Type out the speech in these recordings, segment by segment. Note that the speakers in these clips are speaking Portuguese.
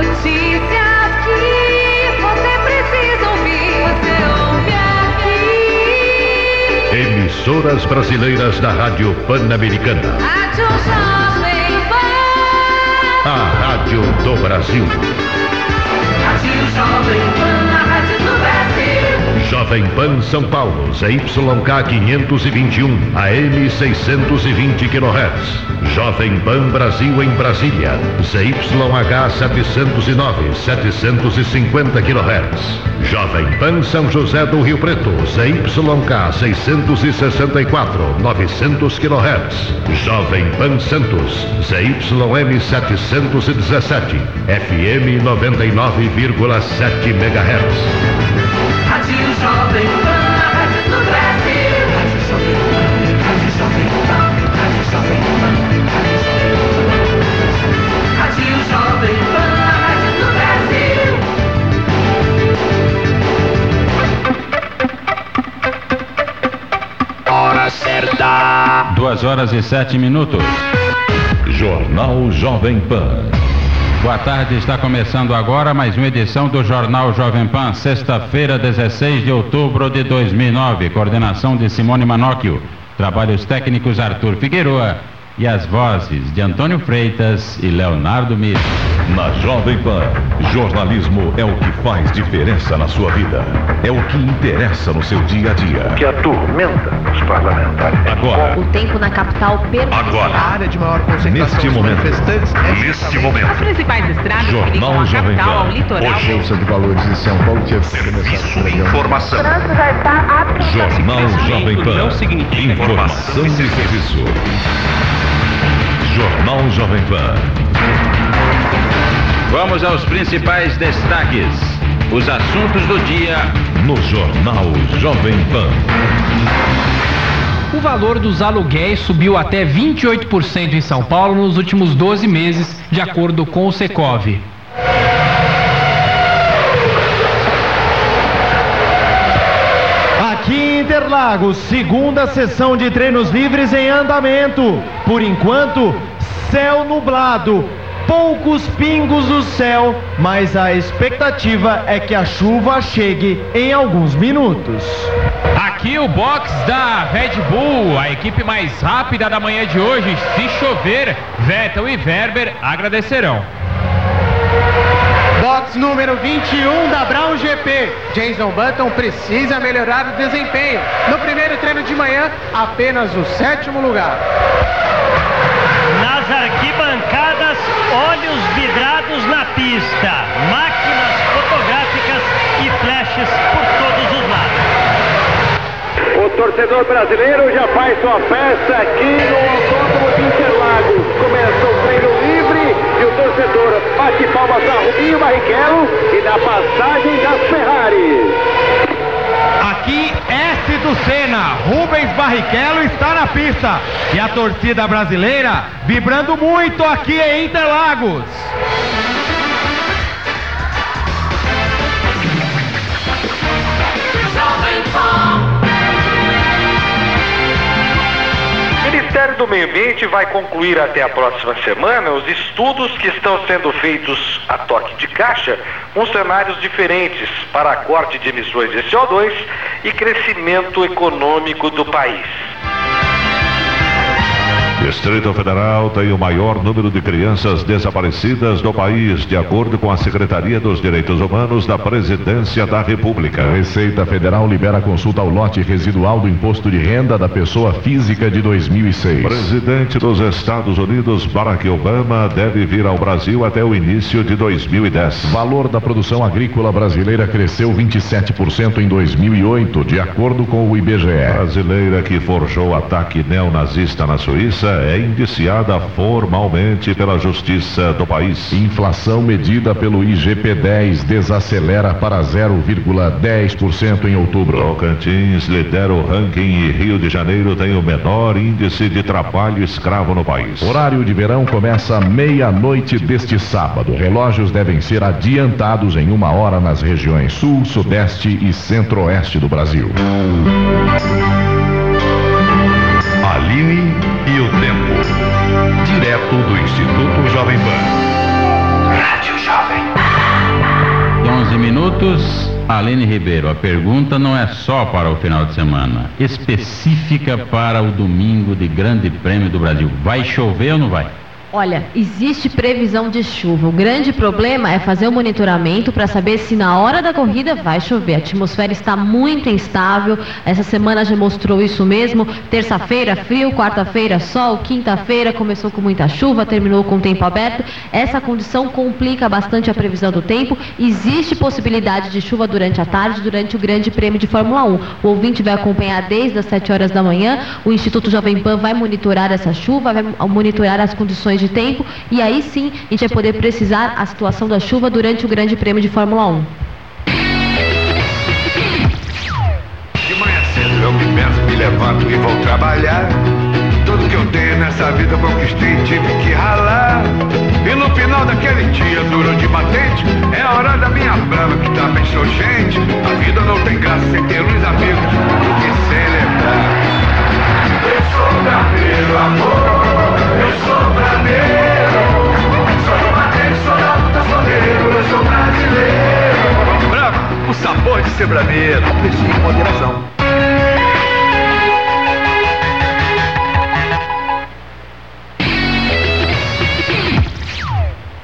notícias que você precisa ouvir. Você ouve aqui. Emissoras brasileiras da Rádio Pan-Americana. Rádio Jovem Pan. A Rádio do Brasil. Rádio Jovem Pan, Jovem Pan São Paulo, ZYK 521, AM 620 kHz. Jovem Pan Brasil em Brasília, ZYH 709, 750 kHz. Jovem Pan São José do Rio Preto, ZYK 664, 900 kHz. Jovem Pan Santos, ZYM 717, FM 99,7 MHz. Rádio Jovem Pan, a rádio do Brasil. Rádio Jovem Pan, Rádio Jovem Pan, Rádio Jovem Pan, Rádio Jovem Pan, a rádio do Brasil. Hora certa. Duas horas e sete minutos. Jornal Jovem Pan. Boa tarde, está começando agora mais uma edição do Jornal Jovem Pan, sexta-feira, 16 de outubro de 2009. Coordenação de Simone Manóquio. Trabalhos técnicos Arthur Figueroa e as vozes de Antônio Freitas e Leonardo Mir. Na Jovem Pan, jornalismo é o que faz diferença na sua vida. É o que interessa no seu dia a dia. que atormenta os parlamentares. Agora, O tempo na capital persistirá. agora, área de maior concentração neste de momento, manifestantes é neste momento, principais estradas que ligam Jornal a Jovem capital ao Pan. litoral. Hoje, Bolsa de Valores de São Paulo tinha serviço de informação. Jornal Jovem Pan. não significa Informação e serviço. Jornal Jovem Pan. Vamos aos principais destaques. Os assuntos do dia No Jornal Jovem Pan. O valor dos aluguéis subiu até 28% em São Paulo nos últimos 12 meses, de acordo com o Secov. Aqui em Interlagos, segunda sessão de treinos livres em andamento. Por enquanto, céu nublado. Poucos pingos no céu, mas a expectativa é que a chuva chegue em alguns minutos. Aqui o box da Red Bull, a equipe mais rápida da manhã de hoje. Se chover, Vettel e Werber agradecerão. Box número 21 da Brown GP. Jason Button precisa melhorar o desempenho. No primeiro treino de manhã, apenas o sétimo lugar. Nas arquibancadas, olhos vidrados na pista, máquinas fotográficas e flashes por todos os lados. O torcedor brasileiro já faz sua festa aqui no Autódromo de Interlagos. Começa o torcedor bate palmas a Rubinho Barrichello e na passagem das Ferrari. Aqui, S do Senna, Rubens Barrichello está na pista. E a torcida brasileira vibrando muito aqui em Interlagos. O Ministério do Meio Ambiente vai concluir até a próxima semana os estudos que estão sendo feitos a toque de caixa com cenários diferentes para corte de emissões de CO2 e crescimento econômico do país. Distrito Federal tem o maior número de crianças desaparecidas do país, de acordo com a Secretaria dos Direitos Humanos da Presidência da República. A Receita Federal libera consulta ao lote residual do imposto de renda da pessoa física de 2006. Presidente dos Estados Unidos, Barack Obama, deve vir ao Brasil até o início de 2010. Valor da produção agrícola brasileira cresceu 27% em 2008, de acordo com o IBGE. Brasileira que forjou ataque neonazista na Suíça é indiciada formalmente pela Justiça do país. Inflação medida pelo IGP-10 desacelera para 0,10% em outubro. Tocantins lidera o ranking e Rio de Janeiro tem o menor índice de trabalho escravo no país. Horário de verão começa meia-noite deste sábado. Relógios devem ser adiantados em uma hora nas regiões sul, sudeste e centro-oeste do Brasil. Aline e o direto do Instituto Jovem Pan. Rádio Jovem Pan. 11 minutos. Aline Ribeiro, a pergunta não é só para o final de semana, específica para o domingo de Grande Prêmio do Brasil. Vai chover ou não vai? Olha, existe previsão de chuva. O grande problema é fazer o monitoramento para saber se na hora da corrida vai chover. A atmosfera está muito instável. Essa semana já mostrou isso mesmo. Terça-feira, frio, quarta-feira, sol, quinta-feira começou com muita chuva, terminou com o tempo aberto. Essa condição complica bastante a previsão do tempo. Existe possibilidade de chuva durante a tarde, durante o Grande Prêmio de Fórmula 1. O ouvinte vai acompanhar desde as 7 horas da manhã. O Instituto Jovem Pan vai monitorar essa chuva, vai monitorar as condições de tempo e aí sim a gente vai poder precisar a situação da chuva durante o Grande Prêmio de Fórmula 1. De manhã cedo eu me penso, me levanto e vou trabalhar. Tudo que eu tenho nessa vida eu conquistei tive que ralar. E no final daquele dia duro de batente, é a hora da minha brava que sou gente. A vida não tem graça sem ter amigos de ser brameiro. Aprecie com moderação.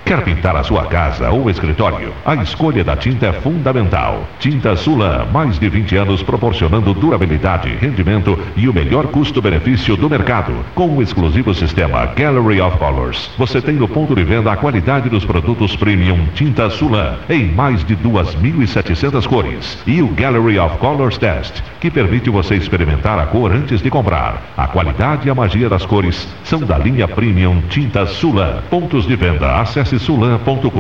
Quer pintar a sua casa ou escritório? A escolha da tinta é fundamental. Tinta Sulan, mais de 20 anos proporcionando durabilidade, rendimento e o melhor custo-benefício do mercado. Com o exclusivo sistema Gallery of Colors, você tem no ponto de venda a qualidade dos produtos premium Tinta Sulan em mais de 2.700 cores. E o Gallery of Colors Test, que permite você experimentar a cor antes de comprar. A qualidade e a magia das cores são da linha premium Tinta Sulan. Pontos de venda, acesse sulan.com.br.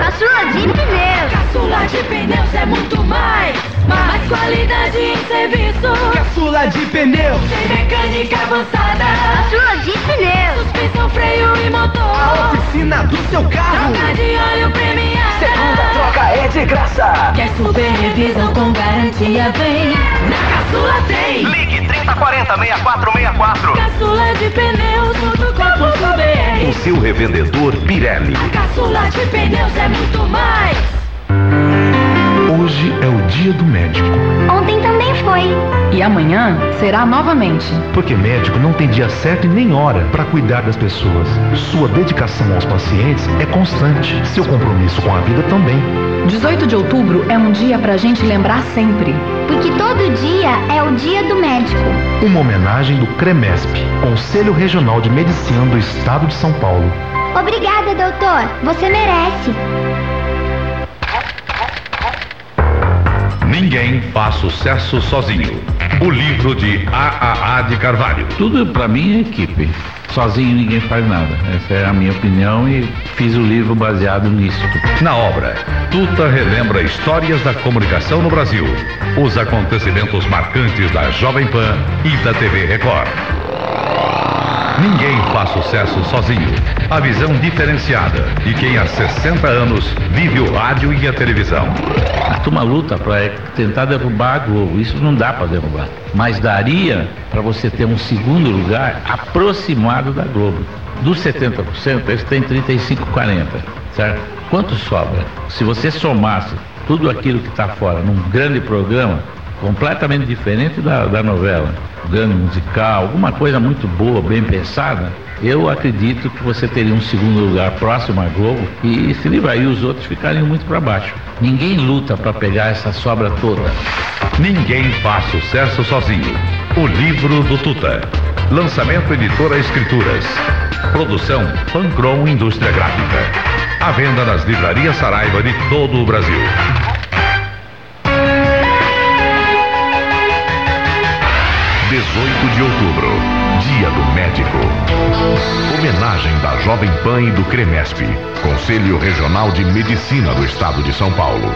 Caçula de pneus. Caçula de pneus é muito mais. Mais qualidade em serviço. Caçula de pneus. Tem mecânica avançada. Caçula de pneus. Suspensão, freio e motor. A oficina do seu carro. Troca de óleo premiada. Segunda troca é de graça. Quer super revisão com garantia? Vem. Na Caçula tem. Ligue 3040 6464. Caçula de pneus.com.br O seu revendedor Pirelli. Caçula de pneus é muito mais. Hoje é dia do médico. Ontem também foi. E amanhã será novamente. Porque médico não tem dia certo e nem hora para cuidar das pessoas. Sua dedicação aos pacientes é constante. Seu compromisso com a vida também. 18 de outubro é um dia pra gente lembrar sempre. Porque todo dia é o dia do médico. Uma homenagem do CREMESP, Conselho Regional de Medicina do Estado de São Paulo. Obrigada, doutor. Você merece. Ninguém faz sucesso sozinho. O livro de AAA de Carvalho. Tudo pra mim é equipe. Sozinho ninguém faz nada. Essa é a minha opinião e fiz o livro baseado nisso. Na obra, Tuta relembra histórias da comunicação no Brasil, os acontecimentos marcantes da Jovem Pan e da TV Record. Ninguém faz sucesso sozinho. A visão diferenciada de quem há 60 anos vive o rádio e a televisão. A turma luta para tentar derrubar a Globo. Isso não dá para derrubar. Mas daria para você ter um segundo lugar aproximado da Globo. Dos 70%, eles têm 35, 40, certo? Quanto sobra? Se você somasse tudo aquilo que está fora num grande programa, completamente diferente da, da novela, grande musical, alguma coisa muito boa, bem pensada, eu acredito que você teria um segundo lugar próximo à Globo e se livrar e os outros ficariam muito para baixo. Ninguém luta para pegar essa sobra toda. Ninguém faz sucesso sozinho. O livro do Tuta. Lançamento Editora Escrituras. Produção Pancron Indústria Gráfica. À venda nas livrarias Saraiva de todo o Brasil. 18 de outubro, Dia do Médico. Homenagem da Jovem Pan e do CREMESP, Conselho Regional de Medicina do Estado de São Paulo.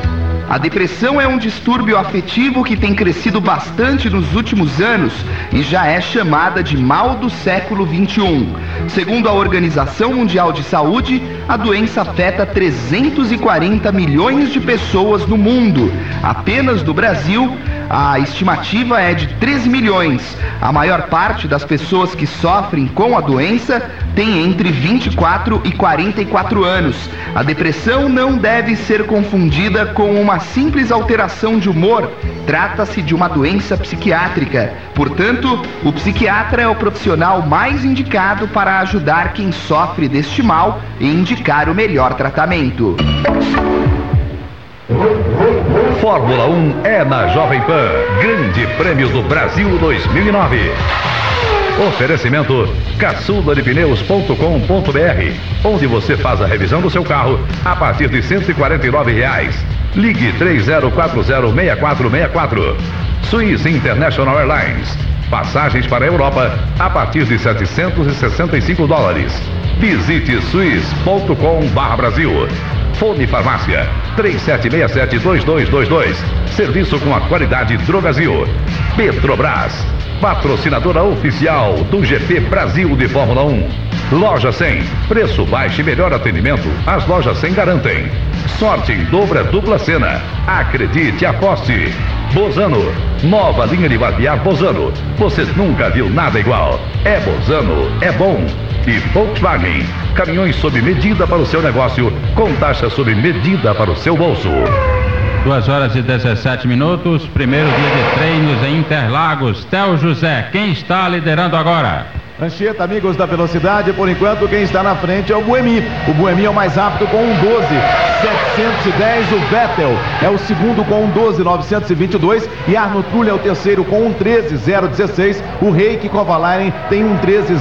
A depressão é um distúrbio afetivo que tem crescido bastante nos últimos anos e já é chamada de mal do século 21. Segundo a Organização Mundial de Saúde, a doença afeta 340 milhões de pessoas no mundo. Apenas no Brasil, a estimativa é de 13 milhões. A maior parte das pessoas que sofrem com a doença tem entre 24 e 44 anos. A depressão não deve ser confundida com uma simples alteração de humor. Trata-se de uma doença psiquiátrica. Portanto, o psiquiatra é o profissional mais indicado para ajudar quem sofre deste mal e indicar o melhor tratamento. Fórmula 1 é na Jovem Pan. Grande Prêmio do Brasil 2009. Oferecimento caçuladepneus.com.br, onde você faz a revisão do seu carro a partir de 149 reais. Ligue 30406464. Swiss International Airlines. Passagens para a Europa a partir de 765 dólares. Visite swiss.com/brasil. Fone Farmácia 3767-2222. Serviço com a qualidade Drogazil. Petrobras. Patrocinadora oficial do GP Brasil de Fórmula 1. Loja 100. Preço baixo e melhor atendimento. As lojas 100 garantem. Sorte em dobra dupla cena. Acredite, aposte. Bozano. Nova linha de barbear Bozano. Você nunca viu nada igual. É Bozano. É bom. Volkswagen. Caminhões sob medida para o seu negócio, com taxa sob medida para o seu bolso. 2 horas e 17 minutos, primeiro dia de treinos em Interlagos. Tel José, quem está liderando agora? Anchieta, amigos da velocidade, por enquanto quem está na frente é o Buemi. O Buemi é o mais rápido com um 12, 710. O Vettel é o segundo com um 12, 922. E Arno Trulli é o terceiro com um 13, 016. O Reiki Kovalainen tem um 13,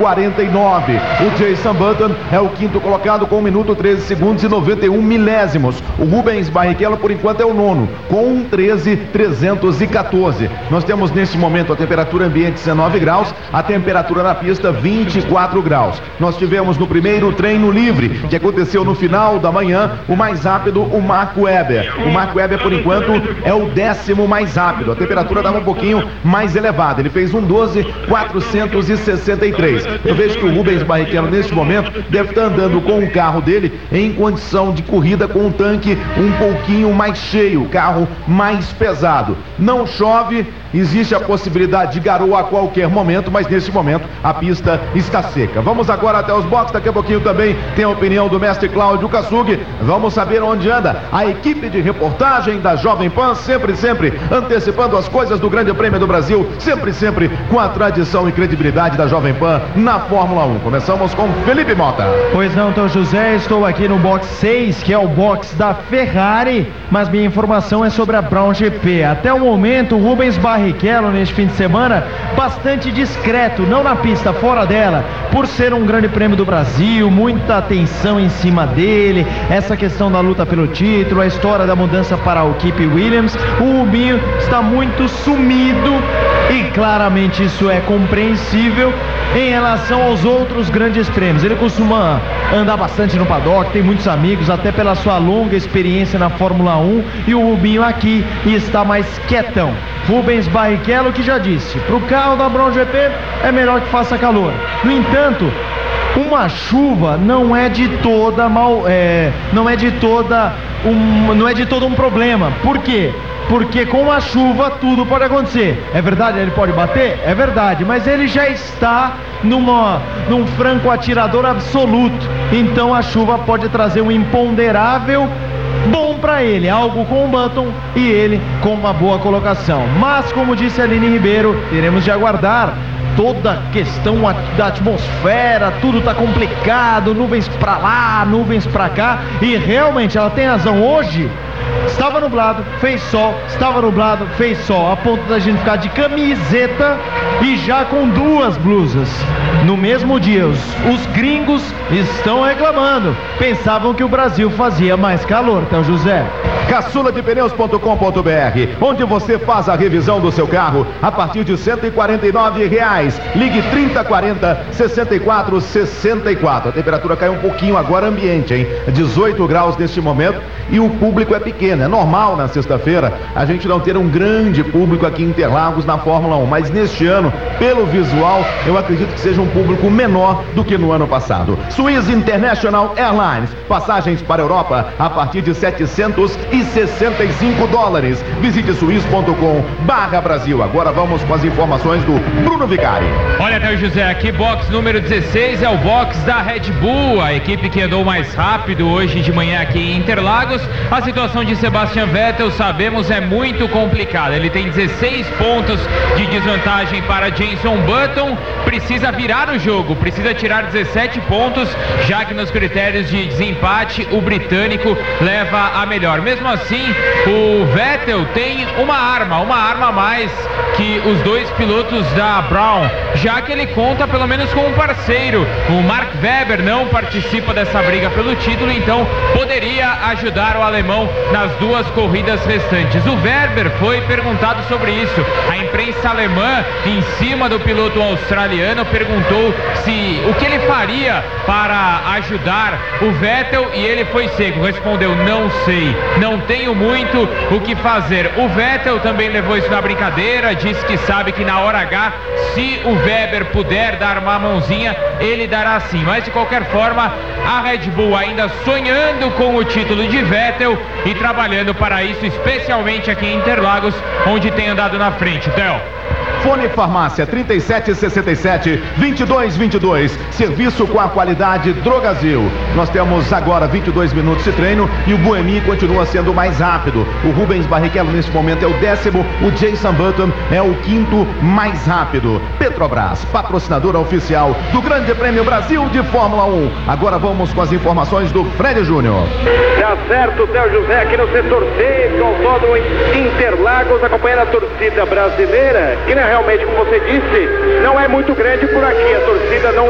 049. O Jason Button é o quinto colocado com 1 minuto 13 segundos e 91 milésimos. O Rubens Barrichello, por enquanto, é o nono com um 13, 314. Nós temos nesse momento a temperatura ambiente 19 graus, a temperatura na pista 24 graus. Nós tivemos no primeiro treino livre, que aconteceu no final da manhã, o mais rápido, o Marco Weber. O Marco Weber, por enquanto, é o décimo mais rápido. A temperatura estava um pouquinho mais elevada. Ele fez um 12, 463. Eu vejo que o Rubens Barrichello, neste momento, deve estar andando com o carro dele em condição de corrida com um tanque um pouquinho mais cheio, carro mais pesado. Não chove, existe a possibilidade de garoa a qualquer momento, mas nesse momento a pista está seca. Vamos agora até os boxes, daqui a pouquinho também tem a opinião do mestre Cláudio Kassug. Vamos saber onde anda a equipe de reportagem da Jovem Pan, sempre, sempre antecipando as coisas do Grande Prêmio do Brasil, sempre, sempre com a tradição e credibilidade da Jovem Pan na Fórmula 1. Começamos com Felipe Mota. Pois não, então José, estou aqui no box 6, que é o box da Ferrari, mas minha informação é sobre a Brown GP. Até o momento, o Rubens Barrichello neste fim de semana, bastante discreto, não na pista, fora dela, por ser um grande prêmio do Brasil, muita atenção em cima dele, essa questão da luta pelo título, a história da mudança para a equipe Williams. O Rubinho está muito sumido e claramente isso é compreensível em relação aos outros grandes prêmios. Ele costuma andar bastante no paddock, tem muitos amigos, até pela sua longa experiência na Fórmula 1. E o Rubinho aqui está mais quietão. Rubens Barrichello que já disse, para o carro da Brown GP é melhor que faça calor. No entanto, uma chuva não é de toda mal, é, não é de toda um, não é de todo um problema. Por quê? Porque com a chuva tudo pode acontecer. É verdade, ele pode bater? É verdade, mas ele já está numa, num franco atirador absoluto. Então a chuva pode trazer um imponderável bom para ele, algo com o Button e ele com uma boa colocação. Mas como disse Aline Ribeiro, teremos de aguardar toda a questão da atmosfera, tudo tá complicado, nuvens para lá, nuvens para cá, e realmente ela tem razão hoje. Estava nublado, fez sol, estava nublado, fez sol, a ponto da gente ficar de camiseta e já com duas blusas. No mesmo dia, os, os gringos estão reclamando. Pensavam que o Brasil fazia mais calor, tá, José? caçuladepneus.com.br, onde você faz a revisão do seu carro a partir de 149 reais. Ligue 3040 6464. A temperatura caiu um pouquinho agora ambiente, hein? 18 graus neste momento e o público é pequeno É normal na sexta-feira a gente não ter um grande público aqui em Interlagos na Fórmula 1, mas neste ano, pelo visual, eu acredito que seja um público menor do que no ano passado. Swiss International Airlines, passagens para a Europa a partir de 765 dólares. Visite suiz.com barra Brasil. Agora vamos com as informações do Bruno Vicari. Olha, até o José, aqui box número 16 é o box da Red Bull, a equipe que andou mais rápido hoje de manhã aqui em Interlagos. A situação de Sebastian Vettel, sabemos, é muito complicada. Ele tem 16 pontos de desvantagem para Jenson Button, precisa virar o jogo, precisa tirar 17 pontos, já que nos critérios de desempate o britânico leva a melhor. Mesmo assim, o Vettel tem uma arma, uma arma a mais que os dois pilotos da Brown, já que ele conta pelo menos com um parceiro. O Mark Webber não participa dessa briga pelo título, então poderia ajudar o alemão nas duas corridas restantes. O Webber foi perguntado sobre isso. A imprensa alemã, em cima do piloto australiano, perguntou se o que ele faria para ajudar o Vettel e ele foi seco. Respondeu: Não sei, não tenho muito o que fazer. O Vettel também levou isso na brincadeira, disse que sabe que na hora H, se o Weber puder dar uma mãozinha, ele dará sim. Mas de qualquer forma, a Red Bull ainda sonhando com o título de Vettel e trabalhando para isso, especialmente aqui em Interlagos, onde tem andado na frente. Theo. Fone Farmácia 3767 2222. Serviço com a qualidade Drogazil. Nós temos agora 22 minutos de treino e o Boemi continua sendo o mais rápido. O Rubens Barrichello nesse momento é o décimo, o Jason Button é o quinto mais rápido. Petrobras, patrocinadora oficial do Grande Prêmio Brasil de Fórmula 1. Agora vamos com as informações do Fred Júnior. Tá certo, Theo José, aqui no setor C, do Autódromo Interlagos, acompanhando a torcida brasileira, né, realmente, como você disse, não é muito grande por aqui. A torcida não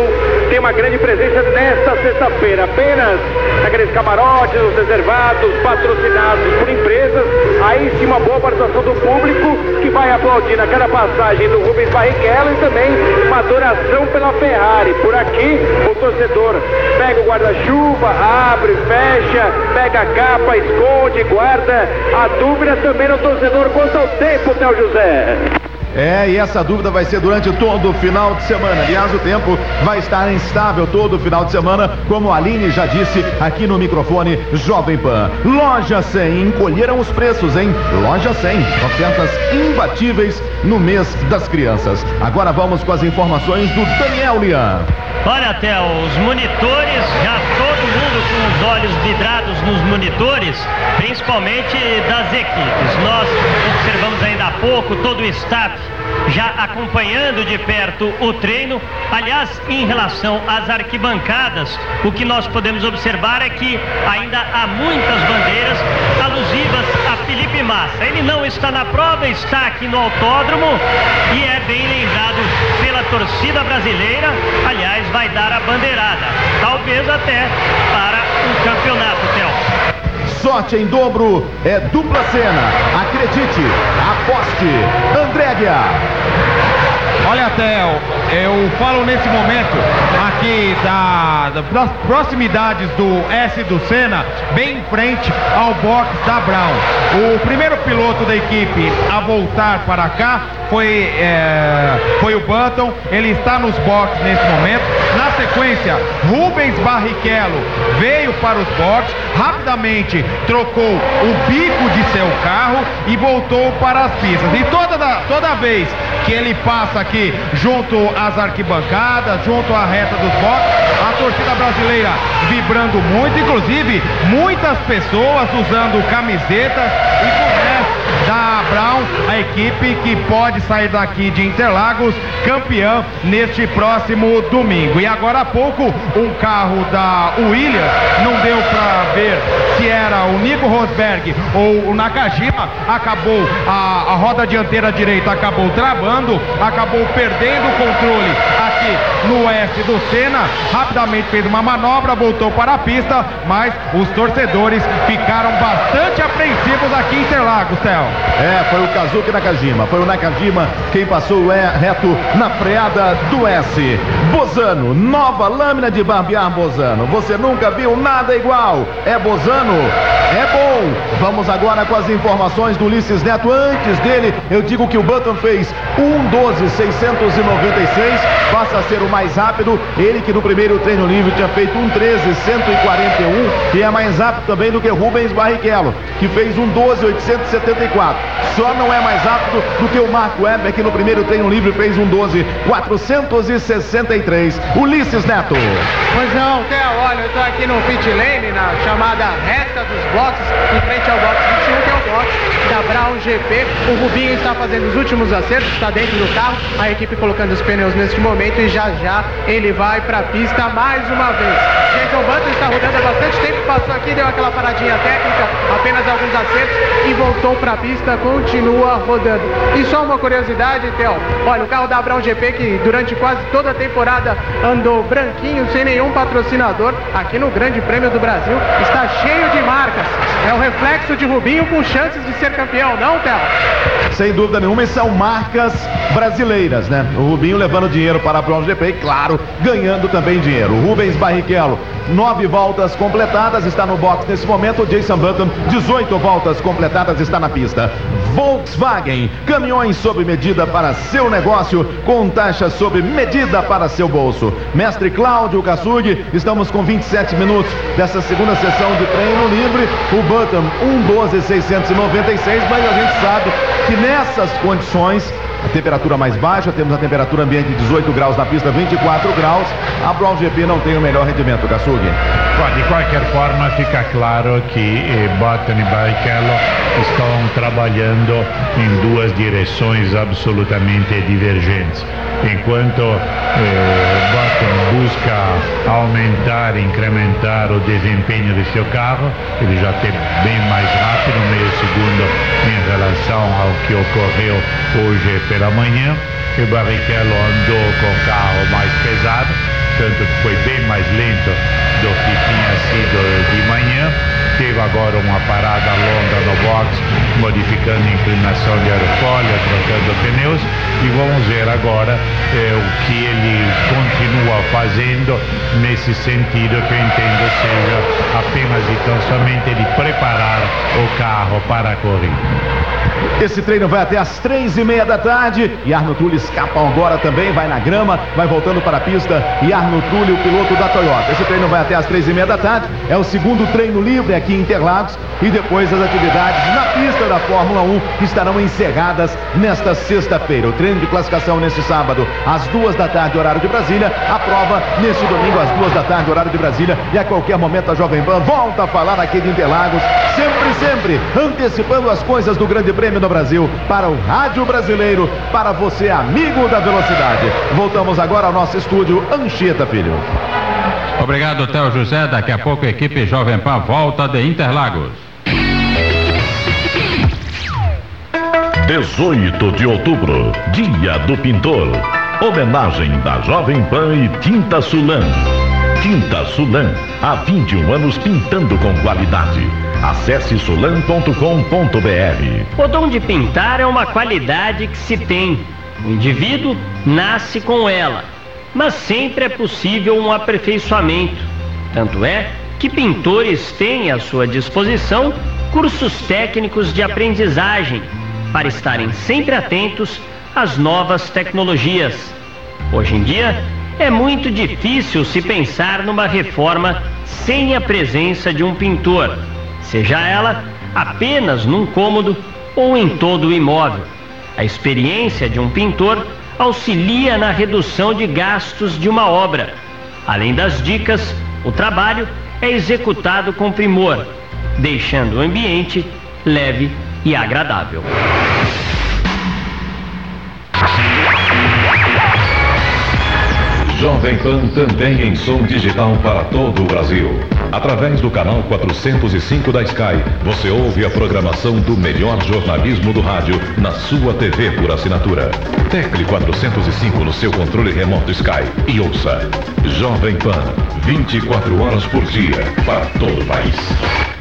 tem uma grande presença nesta sexta-feira. Apenas aqueles camarotes, os reservados, patrocinados por empresas. Aí sim uma boa participação do público que vai aplaudir a cada passagem do Rubens Barrichello e também uma adoração pela Ferrari. Por aqui, o torcedor pega o guarda-chuva, abre, fecha, pega a capa, esconde, guarda. A dúvida também no torcedor quanto ao tempo, Théo José. É, e essa dúvida vai ser durante todo o final de semana. Aliás, o tempo vai estar instável todo o final de semana, como a Aline já disse aqui no microfone Jovem Pan. Loja 100, encolheram os preços, hein? Loja 100, ofertas imbatíveis no mês das crianças. Agora vamos com as informações do Daniel Lian. Olha, até os monitores, já todo mundo com os olhos vidrados nos monitores, principalmente das equipes. Nós observamos ainda há pouco todo o staff já acompanhando de perto o treino. Aliás, em relação às arquibancadas, o que nós podemos observar é que ainda há muitas bandeiras alusivas a Felipe Massa. Ele não está na prova, está aqui no autódromo e é bem lembrado pela torcida brasileira. Aliás, vai dar a bandeirada, talvez até para o campeonato, Theo. Sorte em dobro é dupla cena. Acredite, aposte. Andréguia. Olha, Theo, eu falo nesse momento aqui da, da- das proximidades do S do Senna, bem em frente ao box da Brown. O primeiro piloto da equipe a voltar para cá foi, é, foi o Button, ele está nos boxes nesse momento. Na sequência, Rubens Barrichello veio para os boxes, rapidamente trocou o bico de seu carro e voltou para as pistas. E toda, da- toda vez que ele passa aqui junto às arquibancadas, junto à reta dos boxes, a torcida brasileira vibrando muito, inclusive muitas pessoas usando camisetas e da Brown, a equipe que pode sair daqui de Interlagos campeã neste próximo domingo. E agora há pouco, um carro da Williams, não deu para ver se era o Nico Rosberg ou o Nakajima, acabou a, a roda dianteira direita acabou travando, acabou perdendo o controle aqui no S do Senna, rapidamente fez uma manobra, voltou para a pista, mas os torcedores ficaram bastante apreensivos aqui em Interlagos, É, foi o Kazuki Nakajima. Foi o Nakajima quem passou o reto na freada do S. Bozano, nova lâmina de barbear Bozano. Você nunca viu nada igual. É Bozano. é bom. Vamos agora com as informações do Ulisses Neto. Antes dele, eu digo que o Button fez 1,12,696, passa a ser o mais rápido. Ele que no primeiro treino livre tinha feito 1,13,141 e é mais rápido também do que Rubens Barrichello, que fez 1,12,874. Só não é mais rápido do que o Marco Weber, que no primeiro treino livre fez 1,12,463. Ulisses Neto. Pois não, Theo, olha, eu tô aqui no pit lane, na chamada reta dos boxes, em frente ao box 21, box da Brown GP. O Rubinho está fazendo os últimos acertos, está dentro do carro, a equipe colocando os pneus neste momento e já já ele vai para a pista mais uma vez. Jason Button está rodando há bastante tempo, passou aqui, deu aquela paradinha técnica, apenas alguns acertos e voltou para a pista, continua rodando. E só uma curiosidade, Theo, olha, o carro da Brown GP que durante quase toda a temporada andou branquinho, sem nenhum patrocinador, aqui no Grande Prêmio do Brasil, está cheio de marcas. É o reflexo de Rubinho com chances de ser campeão, não, Theo? Sem dúvida nenhuma, e são marcas brasileiras, né? O Rubinho levando dinheiro para a Bronze GP e, claro, ganhando também dinheiro. Rubens Barrichello, nove voltas completadas, está no box nesse momento. Jason Button, 18 voltas completadas, está na pista. Volkswagen, caminhões sob medida para seu negócio, com taxa sob medida para seu bolso. Mestre Cláudio Kassug, estamos com 27 minutos dessa segunda sessão de treino livre. O Button, 1,12,696, mas a gente sabe que nessas condições a temperatura mais baixa, temos a temperatura ambiente de 18 graus na pista, 24 graus. A Brown GP não tem o melhor rendimento, Kassugi. Bom, de qualquer forma, fica claro que eh, Button e Barrichello estão trabalhando em duas direções absolutamente divergentes. Enquanto eh, Button busca aumentar, incrementar o desempenho de seu carro, ele já tem bem mais rápido, meio segundo em relação ao que ocorreu hoje pela manhã. E Barrichello andou com o carro mais pesado, tanto que foi bem mais lento do que tinha sido de manhã. Teve agora uma parada longa no box, modificando a inclinação de aerofólio, trocando pneus. E vamos ver agora eh, o que ele continua fazendo nesse sentido, que eu entendo seja apenas e tão somente de preparar o carro para a corrida. Esse treino vai até às três e meia da tarde e Arno Trulli escapa agora também, vai na grama, vai voltando para a pista e Arno Trulli, o piloto da Toyota. Esse treino vai até às três e meia da tarde, é o segundo treino livre aqui em Interlagos e depois as atividades na pista da Fórmula 1 estarão encerradas nesta sexta-feira. O treino de classificação nesse sábado às duas da tarde, horário de Brasília, a prova nesse domingo às duas da tarde, horário de Brasília e a qualquer momento a Jovem Pan volta a falar aqui de Interlagos, sempre, sempre antecipando as coisas do Grande Prêmio do Brasil para o Rádio Brasileiro, para você, amigo da velocidade. Voltamos agora ao nosso estúdio Anchieta Filho. Obrigado, Theo José. Daqui a pouco a equipe Jovem Pan volta de Interlagos. 18 de outubro, Dia do Pintor. Homenagem da Jovem Pan e Tinta Sulan. Tinta Sulan, há 21 anos pintando com qualidade. Acesse sulan.com.br. O dom de pintar é uma qualidade que se tem. O indivíduo nasce com ela, mas sempre é possível um aperfeiçoamento. Tanto é que pintores têm à sua disposição cursos técnicos de aprendizagem para estarem sempre atentos às novas tecnologias. Hoje em dia, é muito difícil se pensar numa reforma sem a presença de um pintor, seja ela apenas num cômodo ou em todo o imóvel. A experiência de um pintor auxilia na redução de gastos de uma obra. Além das dicas, o trabalho é executado com primor, deixando o ambiente leve e agradável. Jovem Pan também em som digital para todo o Brasil. Através do canal 405 da Sky, você ouve a programação do melhor jornalismo do rádio na sua TV por assinatura. Tecle 405 no seu controle remoto Sky e ouça Jovem Pan, 24 horas por dia para todo o país.